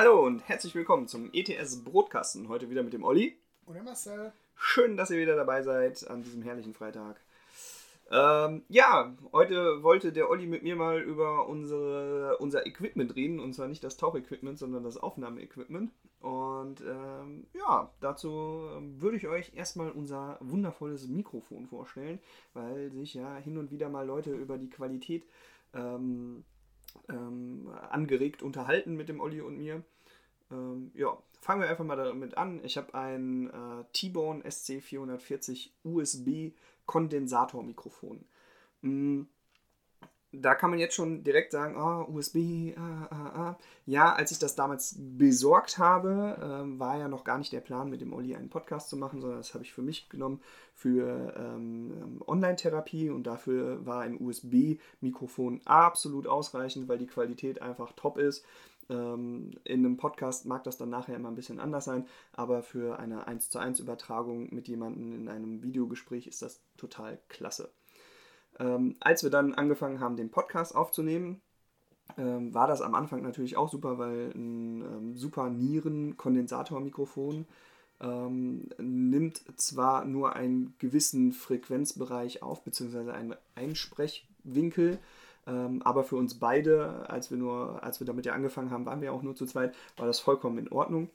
Hallo und herzlich willkommen zum ETS Brotkasten. Heute wieder mit dem Olli. Und dem Marcel. Schön, dass ihr wieder dabei seid an diesem herrlichen Freitag. Ähm, ja, heute wollte der Olli mit mir mal über unsere, unser Equipment reden. Und zwar nicht das Tauchequipment, sondern das Aufnahmeequipment. Und ähm, ja, dazu ähm, würde ich euch erstmal unser wundervolles Mikrofon vorstellen, weil sich ja hin und wieder mal Leute über die Qualität ähm, ähm, angeregt unterhalten mit dem Olli und mir. Ähm, ja, fangen wir einfach mal damit an. Ich habe ein äh, T-Bone SC440 USB Kondensatormikrofon. Mm, da kann man jetzt schon direkt sagen, oh, USB, ah, ah, ah. Ja, als ich das damals besorgt habe, ähm, war ja noch gar nicht der Plan, mit dem Olli einen Podcast zu machen, sondern das habe ich für mich genommen für ähm, Online-Therapie und dafür war ein USB-Mikrofon absolut ausreichend, weil die Qualität einfach top ist. Ähm, in einem Podcast mag das dann nachher immer ein bisschen anders sein, aber für eine 1 zu 1 Übertragung mit jemandem in einem Videogespräch ist das total klasse. Ähm, als wir dann angefangen haben, den Podcast aufzunehmen, ähm, war das am Anfang natürlich auch super, weil ein ähm, super Nieren-Kondensatormikrofon ähm, nimmt zwar nur einen gewissen Frequenzbereich auf, beziehungsweise einen Einsprechwinkel, ähm, aber für uns beide, als wir, nur, als wir damit ja angefangen haben, waren wir auch nur zu zweit, war das vollkommen in Ordnung.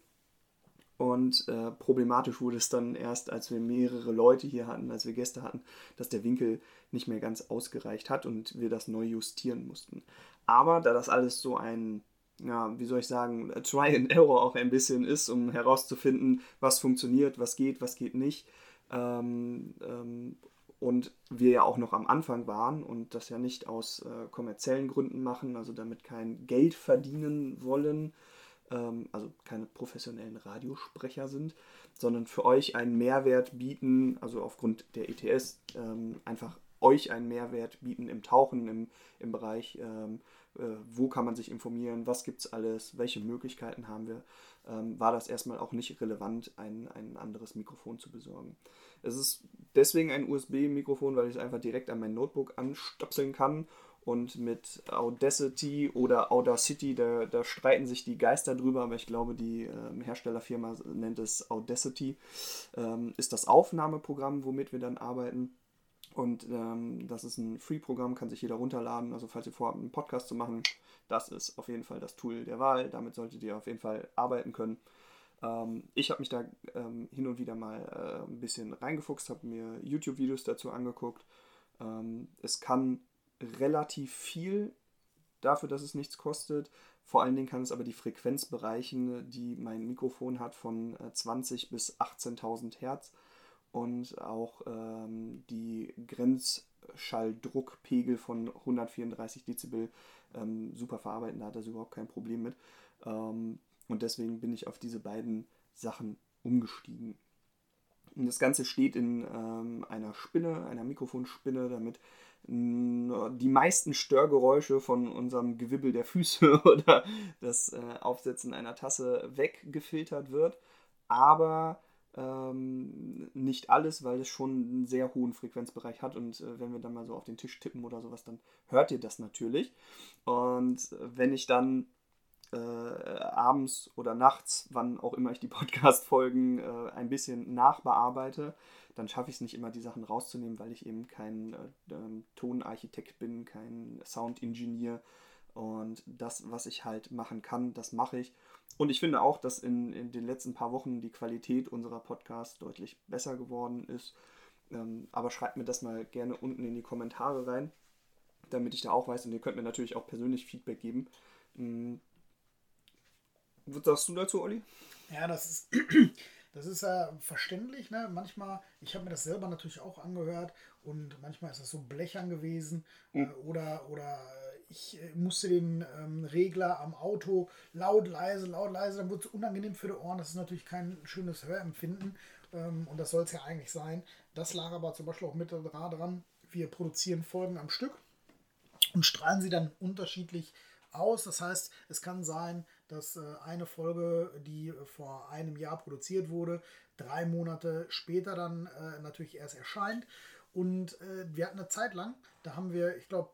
Und äh, problematisch wurde es dann erst, als wir mehrere Leute hier hatten, als wir Gäste hatten, dass der Winkel nicht mehr ganz ausgereicht hat und wir das neu justieren mussten. Aber da das alles so ein, ja, wie soll ich sagen, Try and Error auch ein bisschen ist, um herauszufinden, was funktioniert, was geht, was geht nicht. Ähm, ähm, und wir ja auch noch am Anfang waren und das ja nicht aus äh, kommerziellen Gründen machen, also damit kein Geld verdienen wollen, ähm, also keine professionellen Radiosprecher sind, sondern für euch einen Mehrwert bieten, also aufgrund der ETS ähm, einfach euch einen Mehrwert bieten im Tauchen, im, im Bereich, ähm, äh, wo kann man sich informieren, was gibt es alles, welche Möglichkeiten haben wir, ähm, war das erstmal auch nicht relevant, ein, ein anderes Mikrofon zu besorgen. Es ist deswegen ein USB-Mikrofon, weil ich es einfach direkt an mein Notebook anstöpseln kann und mit Audacity oder Audacity, da, da streiten sich die Geister drüber, aber ich glaube, die ähm, Herstellerfirma nennt es Audacity, ähm, ist das Aufnahmeprogramm, womit wir dann arbeiten. Und ähm, das ist ein Free-Programm, kann sich jeder runterladen. Also falls ihr vorhabt, einen Podcast zu machen, das ist auf jeden Fall das Tool der Wahl. Damit solltet ihr auf jeden Fall arbeiten können. Ähm, ich habe mich da ähm, hin und wieder mal äh, ein bisschen reingefuchst, habe mir YouTube-Videos dazu angeguckt. Ähm, es kann relativ viel dafür, dass es nichts kostet. Vor allen Dingen kann es aber die Frequenz bereichen, die mein Mikrofon hat, von 20 äh, bis 18.000 Hertz und auch ähm, die Grenzschalldruckpegel von 134 Dezibel ähm, super verarbeiten. Da hat er überhaupt kein Problem mit. Ähm, und deswegen bin ich auf diese beiden Sachen umgestiegen. Und das Ganze steht in ähm, einer Spinne, einer Mikrofonspinne, damit die meisten Störgeräusche von unserem Gewibbel der Füße oder das äh, Aufsetzen einer Tasse weggefiltert wird. Aber ähm, nicht alles, weil es schon einen sehr hohen Frequenzbereich hat. Und äh, wenn wir dann mal so auf den Tisch tippen oder sowas, dann hört ihr das natürlich. Und wenn ich dann äh, abends oder nachts, wann auch immer ich die Podcast-Folgen äh, ein bisschen nachbearbeite, dann schaffe ich es nicht immer, die Sachen rauszunehmen, weil ich eben kein äh, ähm, Tonarchitekt bin, kein Soundingenieur. Und das, was ich halt machen kann, das mache ich. Und ich finde auch, dass in, in den letzten paar Wochen die Qualität unserer Podcasts deutlich besser geworden ist. Ähm, aber schreibt mir das mal gerne unten in die Kommentare rein, damit ich da auch weiß. Und ihr könnt mir natürlich auch persönlich Feedback geben. Was sagst du dazu, Olli? Ja, das ist Das ist ja äh, verständlich. Ne? Manchmal, ich habe mir das selber natürlich auch angehört und manchmal ist das so blechern gewesen mhm. äh, oder, oder ich äh, musste den ähm, Regler am Auto laut, leise, laut, leise, dann wurde es unangenehm für die Ohren. Das ist natürlich kein schönes Hörempfinden ähm, und das soll es ja eigentlich sein. Das lag aber zum Beispiel auch mit dran. Wir produzieren Folgen am Stück und strahlen sie dann unterschiedlich aus. Das heißt, es kann sein, dass äh, eine Folge, die vor einem Jahr produziert wurde, drei Monate später dann äh, natürlich erst erscheint. Und äh, wir hatten eine Zeit lang, da haben wir, ich glaube,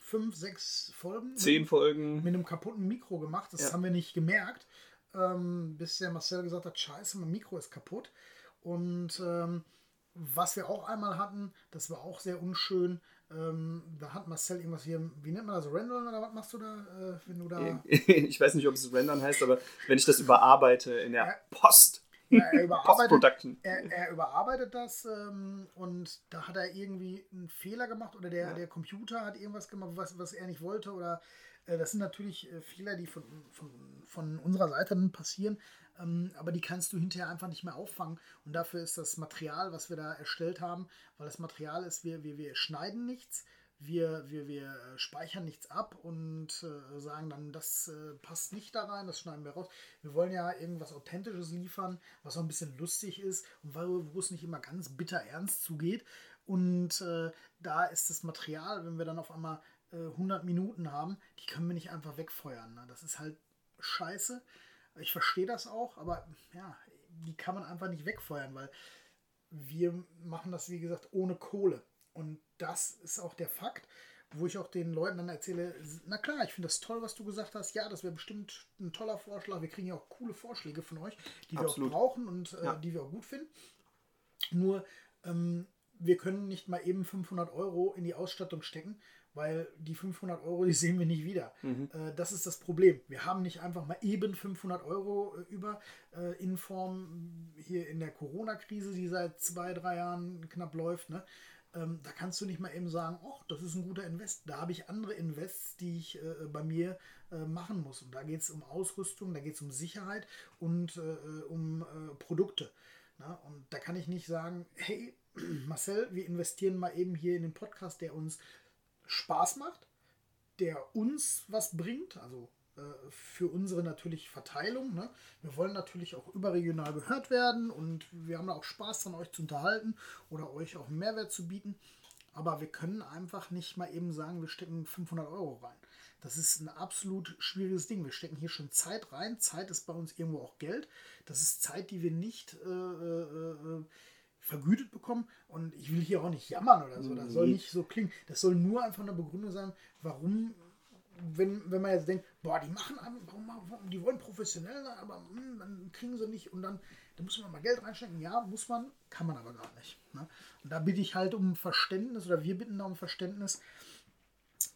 fünf, sechs Folgen. Zehn mit, Folgen. Mit einem kaputten Mikro gemacht. Das ja. haben wir nicht gemerkt, ähm, bis der Marcel gesagt hat: Scheiße, mein Mikro ist kaputt. Und ähm, was wir auch einmal hatten, das war auch sehr unschön. Ähm, da hat Marcel irgendwas hier, wie nennt man das, Rendern oder was machst du da, äh, wenn du da. ich weiß nicht, ob es Rendern heißt, aber wenn ich das überarbeite in der ja. Post. Ja, er, überarbeitet, er, er, überarbeitet das ähm, und da hat er irgendwie einen Fehler gemacht oder der, ja. der Computer hat irgendwas gemacht, was, was er nicht wollte oder das sind natürlich äh, Fehler, die von, von, von unserer Seite dann passieren, ähm, aber die kannst du hinterher einfach nicht mehr auffangen. Und dafür ist das Material, was wir da erstellt haben, weil das Material ist, wir, wir, wir schneiden nichts, wir, wir, wir speichern nichts ab und äh, sagen dann, das äh, passt nicht da rein, das schneiden wir raus. Wir wollen ja irgendwas Authentisches liefern, was auch ein bisschen lustig ist und wo es nicht immer ganz bitter ernst zugeht. Und äh, da ist das Material, wenn wir dann auf einmal 100 äh, Minuten haben, die können wir nicht einfach wegfeuern. Ne? Das ist halt scheiße. Ich verstehe das auch, aber ja, die kann man einfach nicht wegfeuern, weil wir machen das, wie gesagt, ohne Kohle. Und das ist auch der Fakt, wo ich auch den Leuten dann erzähle, na klar, ich finde das toll, was du gesagt hast. Ja, das wäre bestimmt ein toller Vorschlag. Wir kriegen ja auch coole Vorschläge von euch, die Absolut. wir auch brauchen und äh, ja. die wir auch gut finden. Nur, ähm, wir können nicht mal eben 500 Euro in die Ausstattung stecken, weil die 500 Euro, die sehen wir nicht wieder. Mhm. Äh, das ist das Problem. Wir haben nicht einfach mal eben 500 Euro äh, über äh, in Form hier in der Corona-Krise, die seit zwei, drei Jahren knapp läuft. Ne? Ähm, da kannst du nicht mal eben sagen, oh, das ist ein guter Invest. Da habe ich andere Invests, die ich bei mir machen muss. Und da geht es um Ausrüstung, da geht es um Sicherheit und um Produkte. Na? Und da kann ich nicht sagen, hey, Marcel, wir investieren mal eben hier in den Podcast, der uns Spaß macht, der uns was bringt, also äh, für unsere natürlich Verteilung. Ne? Wir wollen natürlich auch überregional gehört werden und wir haben auch Spaß daran, euch zu unterhalten oder euch auch Mehrwert zu bieten. Aber wir können einfach nicht mal eben sagen, wir stecken 500 Euro rein. Das ist ein absolut schwieriges Ding. Wir stecken hier schon Zeit rein. Zeit ist bei uns irgendwo auch Geld. Das ist Zeit, die wir nicht äh, äh, äh vergütet bekommen. Und ich will hier auch nicht jammern oder so. Das soll nicht so klingen. Das soll nur einfach eine Begründung sein, warum, wenn, wenn man jetzt denkt, boah, die machen, warum, warum die wollen professionell sein, aber mh, hm, dann kriegen sie nicht und dann, dann muss man mal Geld reinstecken. Ja, muss man, kann man aber gar nicht. Ne? Und da bitte ich halt um Verständnis oder wir bitten da um Verständnis.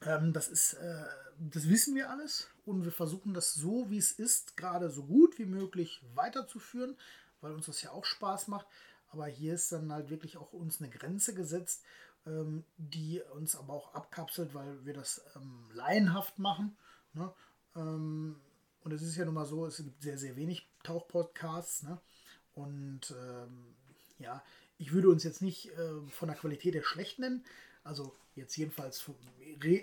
Ähm, das ist, äh, das wissen wir alles und wir versuchen das so, wie es ist, gerade so gut wie möglich weiterzuführen, weil uns das ja auch Spaß macht. Aber hier ist dann halt wirklich auch uns eine Grenze gesetzt, ähm, die uns aber auch abkapselt, weil wir das ähm, laienhaft machen. Ne? Ähm, und es ist ja nun mal so, es gibt sehr, sehr wenig Tauchpodcasts. Ne? Und ähm, ja, ich würde uns jetzt nicht äh, von der Qualität der schlecht nennen. Also jetzt jedenfalls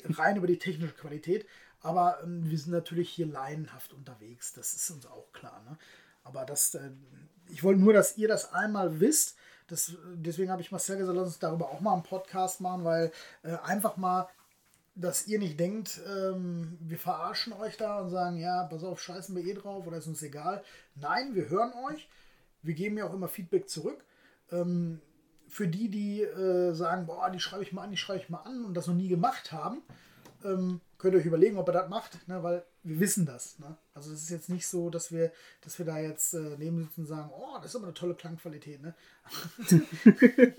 rein über die technische Qualität. Aber ähm, wir sind natürlich hier laienhaft unterwegs. Das ist uns auch klar. Ne? Aber das, äh, ich wollte nur, dass ihr das einmal wisst. Das, deswegen habe ich Marcel gesagt, lass uns darüber auch mal einen Podcast machen, weil äh, einfach mal, dass ihr nicht denkt, ähm, wir verarschen euch da und sagen, ja, pass auf, scheißen wir eh drauf oder ist uns egal. Nein, wir hören euch. Wir geben ja auch immer Feedback zurück. Ähm, für die, die äh, sagen, boah, die schreibe ich mal an, die schreibe ich mal an und das noch nie gemacht haben, ähm, könnt ihr euch überlegen, ob ihr das macht, ne? weil wir wissen das. Ne? Also es ist jetzt nicht so, dass wir, dass wir da jetzt äh, neben sitzen und sagen, oh, das ist aber eine tolle Klangqualität. Ne?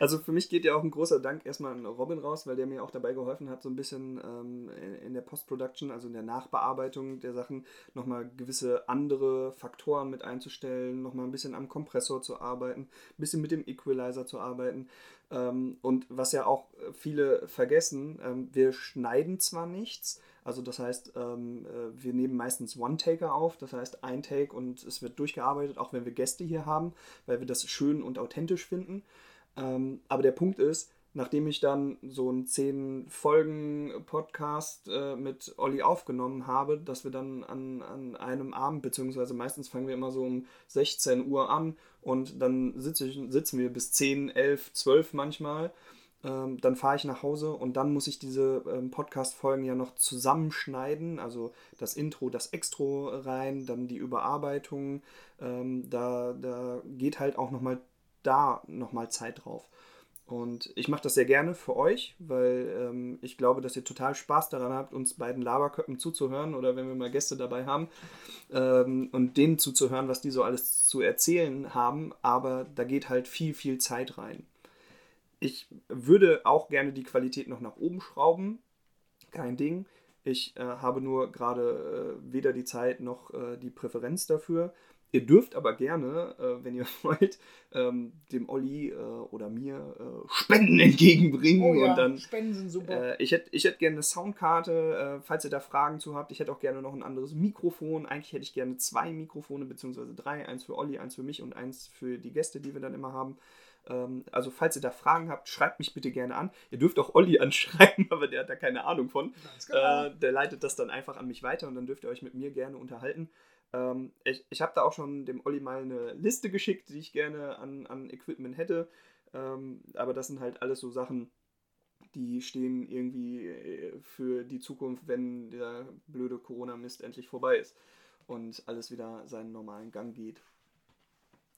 also für mich geht ja auch ein großer Dank erstmal an Robin raus, weil der mir auch dabei geholfen hat, so ein bisschen ähm, in der Post-Production, also in der Nachbearbeitung der Sachen, nochmal gewisse andere Faktoren mit einzustellen, nochmal ein bisschen am Kompressor zu arbeiten, ein bisschen mit dem Equalizer zu arbeiten. Ähm, und was ja auch viele vergessen, ähm, wir schneiden zwar nichts, Also das heißt, ähm, äh, wir nehmen meistens One-Taker auf, das heißt ein Take und es wird durchgearbeitet, auch wenn wir Gäste hier haben, weil wir das schön und authentisch finden. Aber der Punkt ist, nachdem ich dann so einen 10-Folgen-Podcast äh, mit Olli aufgenommen habe, dass wir dann an, an einem Abend, beziehungsweise meistens fangen wir immer so um 16 Uhr an und dann sitze ich, sitzen wir bis 10, 11, 12 manchmal. Ähm, dann fahre ich nach Hause und dann muss ich diese ähm, Podcast-Folgen ja noch zusammenschneiden, also das Intro, das Extro rein, dann die Überarbeitung. Ähm, da, da geht halt auch nochmal da nochmal Zeit drauf. Und ich mache das sehr gerne für euch, weil ähm, ich glaube, dass ihr total Spaß daran habt, uns beiden Laberköppen zuzuhören oder wenn wir mal Gäste dabei haben ähm, und denen zuzuhören, was die so alles zu erzählen haben. Aber da geht halt viel, viel Zeit rein. Ich würde auch gerne die Qualität noch nach oben schrauben. Kein Ding. Ich äh, habe nur gerade äh, weder die Zeit noch äh, die Präferenz dafür. Ihr dürft aber gerne, äh, wenn ihr wollt, ähm, dem Olli äh, oder mir äh, Spenden entgegenbringen. Oh ja, und dann, Spenden sind super. Äh, ich hätte ich hätt gerne eine Soundkarte, äh, falls ihr da Fragen zu habt. Ich hätte auch gerne noch ein anderes Mikrofon. Eigentlich hätte ich gerne zwei Mikrofone, beziehungsweise drei. Eins für Olli, eins für mich und eins für die Gäste, die wir dann immer haben. Ähm, also falls ihr da Fragen habt, schreibt mich bitte gerne an. Ihr dürft auch Olli anschreiben, aber der hat da keine Ahnung von. Genau. Äh, der leitet das dann einfach an mich weiter und dann dürft ihr euch mit mir gerne unterhalten. Ähm, ich ich habe da auch schon dem Olli mal eine Liste geschickt, die ich gerne an, an Equipment hätte. Ähm, aber das sind halt alles so Sachen, die stehen irgendwie äh, für die Zukunft, wenn der blöde Corona-Mist endlich vorbei ist und alles wieder seinen normalen Gang geht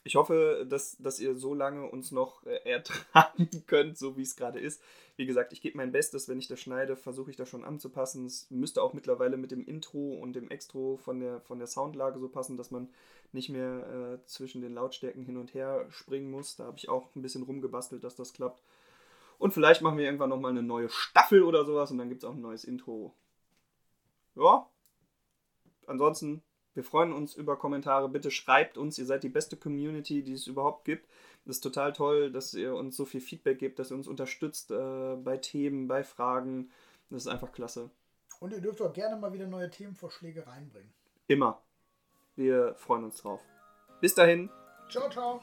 ich hoffe, dass, dass ihr so lange uns noch äh, ertragen könnt, so wie es gerade ist. Wie gesagt, ich gebe mein Bestes, wenn ich das schneide, versuche ich das schon anzupassen. Es müsste auch mittlerweile mit dem Intro und dem Extro von der, von der Soundlage so passen, dass man nicht mehr äh, zwischen den Lautstärken hin und her springen muss. Da habe ich auch ein bisschen rumgebastelt, dass das klappt. Und vielleicht machen wir irgendwann nochmal eine neue Staffel oder sowas und dann gibt es auch ein neues Intro. Ja. Ansonsten wir freuen uns über Kommentare. Bitte schreibt uns. Ihr seid die beste Community, die es überhaupt gibt. Es ist total toll, dass ihr uns so viel Feedback gebt, dass ihr uns unterstützt äh, bei Themen, bei Fragen. Das ist einfach klasse. Und ihr dürft auch gerne mal wieder neue Themenvorschläge reinbringen. Immer. Wir freuen uns drauf. Bis dahin. Ciao, ciao.